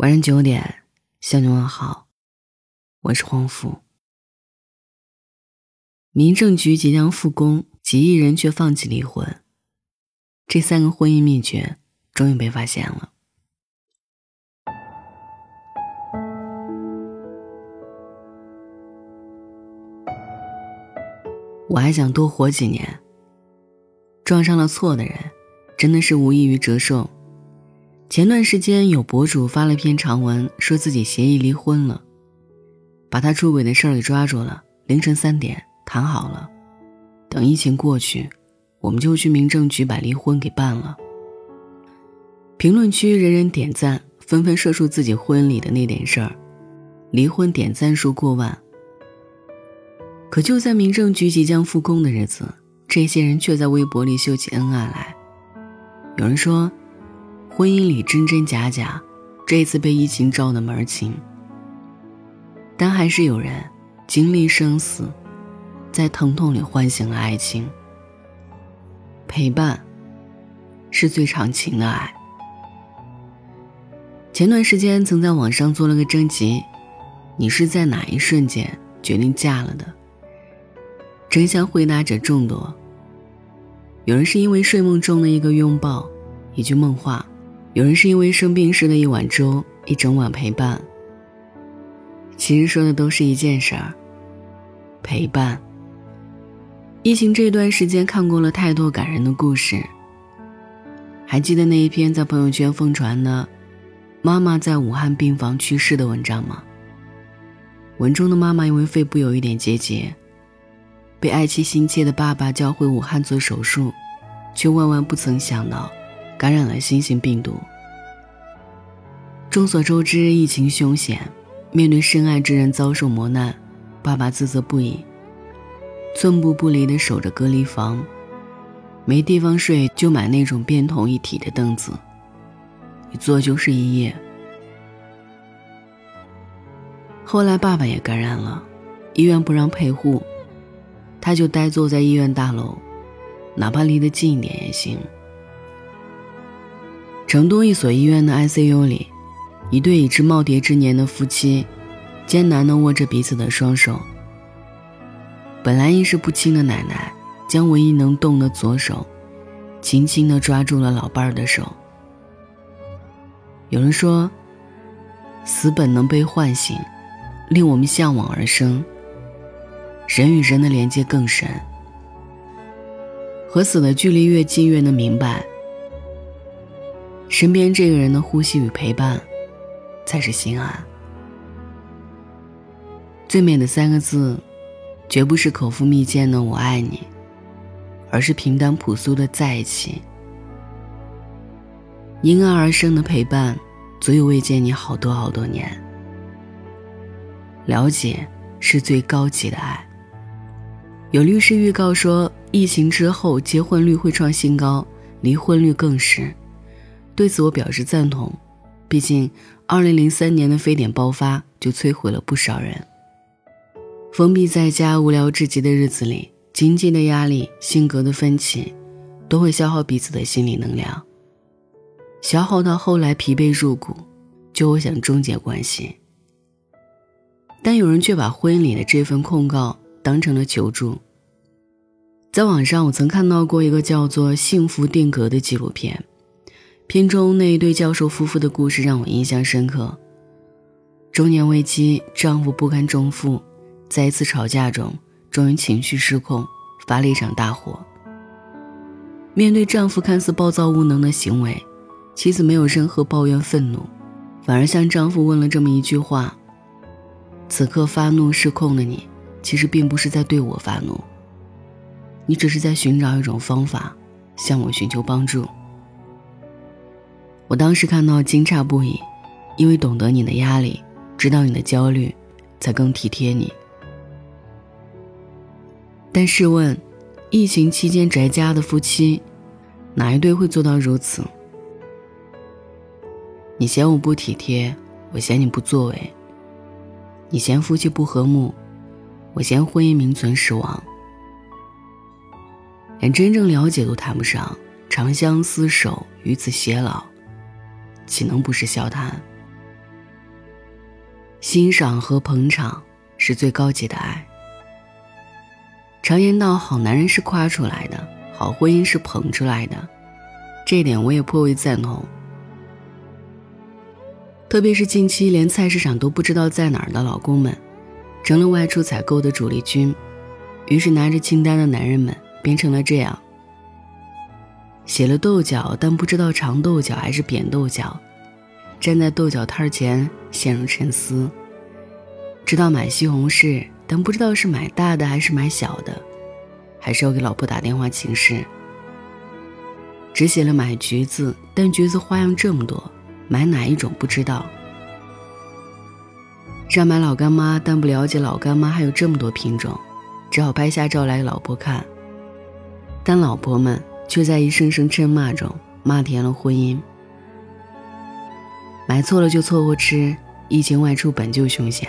晚上九点，向你问好，我是黄甫。民政局即将复工，几亿人却放弃离婚，这三个婚姻秘诀终于被发现了。我还想多活几年。撞上了错的人，真的是无异于折寿。前段时间有博主发了篇长文，说自己协议离婚了，把他出轨的事儿给抓住了。凌晨三点谈好了，等疫情过去，我们就去民政局把离婚给办了。评论区人人点赞，纷纷说出自己婚礼的那点事儿，离婚点赞数过万。可就在民政局即将复工的日子，这些人却在微博里秀起恩爱来。有人说。婚姻里真真假假，这次被疫情照的门儿清。但还是有人经历生死，在疼痛里唤醒了爱情。陪伴，是最长情的爱。前段时间曾在网上做了个征集：你是在哪一瞬间决定嫁了的？争相回答者众多。有人是因为睡梦中的一个拥抱，一句梦话。有人是因为生病时的一碗粥，一整晚陪伴。其实说的都是一件事儿，陪伴。疫情这段时间看过了太多感人的故事。还记得那一篇在朋友圈疯传的“妈妈在武汉病房去世”的文章吗？文中的妈妈因为肺部有一点结节，被爱妻心切的爸爸叫回武汉做手术，却万万不曾想到。感染了新型病毒。众所周知，疫情凶险，面对深爱之人遭受磨难，爸爸自责不已，寸步不离地守着隔离房，没地方睡就买那种便桶一体的凳子，一坐就是一夜。后来爸爸也感染了，医院不让陪护，他就呆坐在医院大楼，哪怕离得近一点也行。成都一所医院的 ICU 里，一对已至耄耋之年的夫妻，艰难地握着彼此的双手。本来意识不清的奶奶，将唯一能动的左手，轻轻地抓住了老伴儿的手。有人说，死本能被唤醒，令我们向往而生。人与人的连接更深，和死的距离越近，越能明白。身边这个人的呼吸与陪伴，才是心安。最美的三个字，绝不是口腹蜜饯的“我爱你”，而是平淡朴素的在一起。因爱而生的陪伴，足以慰藉你好多好多年。了解是最高级的爱。有律师预告说，疫情之后结婚率会创新高，离婚率更是。对此我表示赞同，毕竟2003年的非典爆发就摧毁了不少人。封闭在家无聊至极的日子里，经济的压力、性格的分歧，都会消耗彼此的心理能量，消耗到后来疲惫入骨，就会想终结关系。但有人却把婚姻里的这份控告当成了求助。在网上，我曾看到过一个叫做《幸福定格》的纪录片。片中那一对教授夫妇的故事让我印象深刻。中年危机，丈夫不堪重负，在一次吵架中，终于情绪失控，发了一场大火。面对丈夫看似暴躁无能的行为，妻子没有任何抱怨愤怒，反而向丈夫问了这么一句话：“此刻发怒失控的你，其实并不是在对我发怒，你只是在寻找一种方法，向我寻求帮助。”我当时看到惊诧不已，因为懂得你的压力，知道你的焦虑，才更体贴你。但试问，疫情期间宅家的夫妻，哪一对会做到如此？你嫌我不体贴，我嫌你不作为；你嫌夫妻不和睦，我嫌婚姻名存实亡。连真正了解都谈不上，长相厮守，与子偕老。岂能不是笑谈？欣赏和捧场是最高级的爱。常言道，好男人是夸出来的，好婚姻是捧出来的，这一点我也颇为赞同。特别是近期连菜市场都不知道在哪儿的老公们，成了外出采购的主力军，于是拿着清单的男人们变成了这样：写了豆角，但不知道长豆角还是扁豆角，站在豆角摊前陷入沉思；知道买西红柿。但不知道是买大的还是买小的，还是要给老婆打电话请示。只写了买橘子，但橘子花样这么多，买哪一种不知道。让买老干妈，但不了解老干妈还有这么多品种，只好拍下照来给老婆看。但老婆们却在一声声嗔骂中骂甜了婚姻。买错了就凑合吃，疫情外出本就凶险。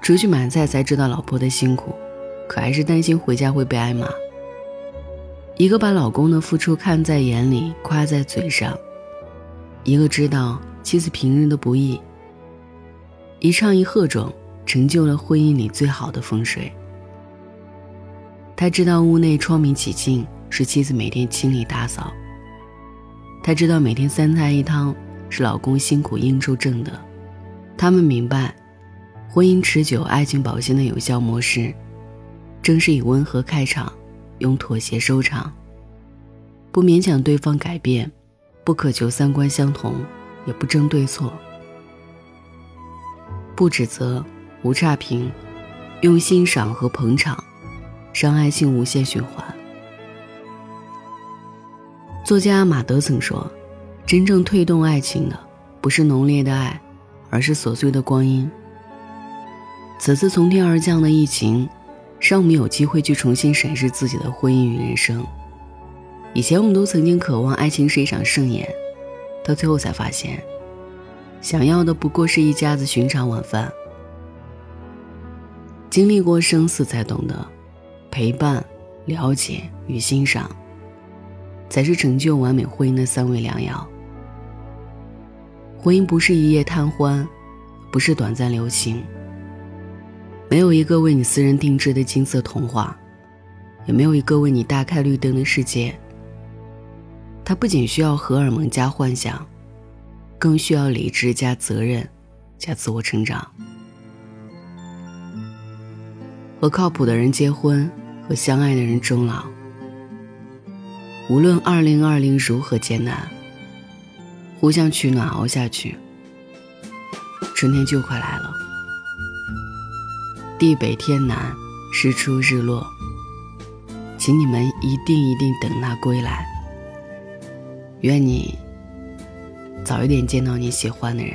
出去买菜才知道老婆的辛苦，可还是担心回家会被挨骂。一个把老公的付出看在眼里，夸在嘴上；一个知道妻子平日的不易，一唱一和中，成就了婚姻里最好的风水。他知道屋内窗明几净是妻子每天清理打扫，他知道每天三菜一汤是老公辛苦应酬挣的，他们明白。婚姻持久、爱情保鲜的有效模式，正是以温和开场，用妥协收场。不勉强对方改变，不渴求三观相同，也不争对错，不指责，无差评，用欣赏和捧场，让爱情无限循环。作家马德曾说：“真正推动爱情的，不是浓烈的爱，而是琐碎的光阴。”此次从天而降的疫情，让我们有机会去重新审视自己的婚姻与人生。以前我们都曾经渴望爱情是一场盛宴，到最后才发现，想要的不过是一家子寻常晚饭。经历过生死，才懂得，陪伴、了解与欣赏，才是成就完美婚姻的三味良药。婚姻不是一夜贪欢，不是短暂留情。没有一个为你私人定制的金色童话，也没有一个为你大开绿灯的世界。它不仅需要荷尔蒙加幻想，更需要理智加责任，加自我成长。和靠谱的人结婚，和相爱的人终老。无论二零二零如何艰难，互相取暖熬下去，春天就快来了。地北天南，日出日落。请你们一定一定等他归来。愿你早一点见到你喜欢的人。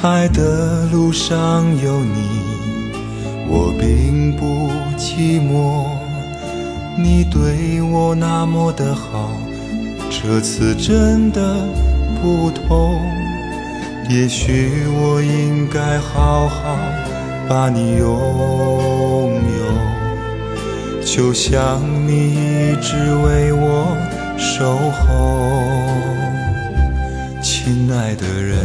爱的路上有你，我并不寂寞。你对我那么的好，这次真的不同。也许我应该好好把你拥有，就像你一直为我守候，亲爱的人，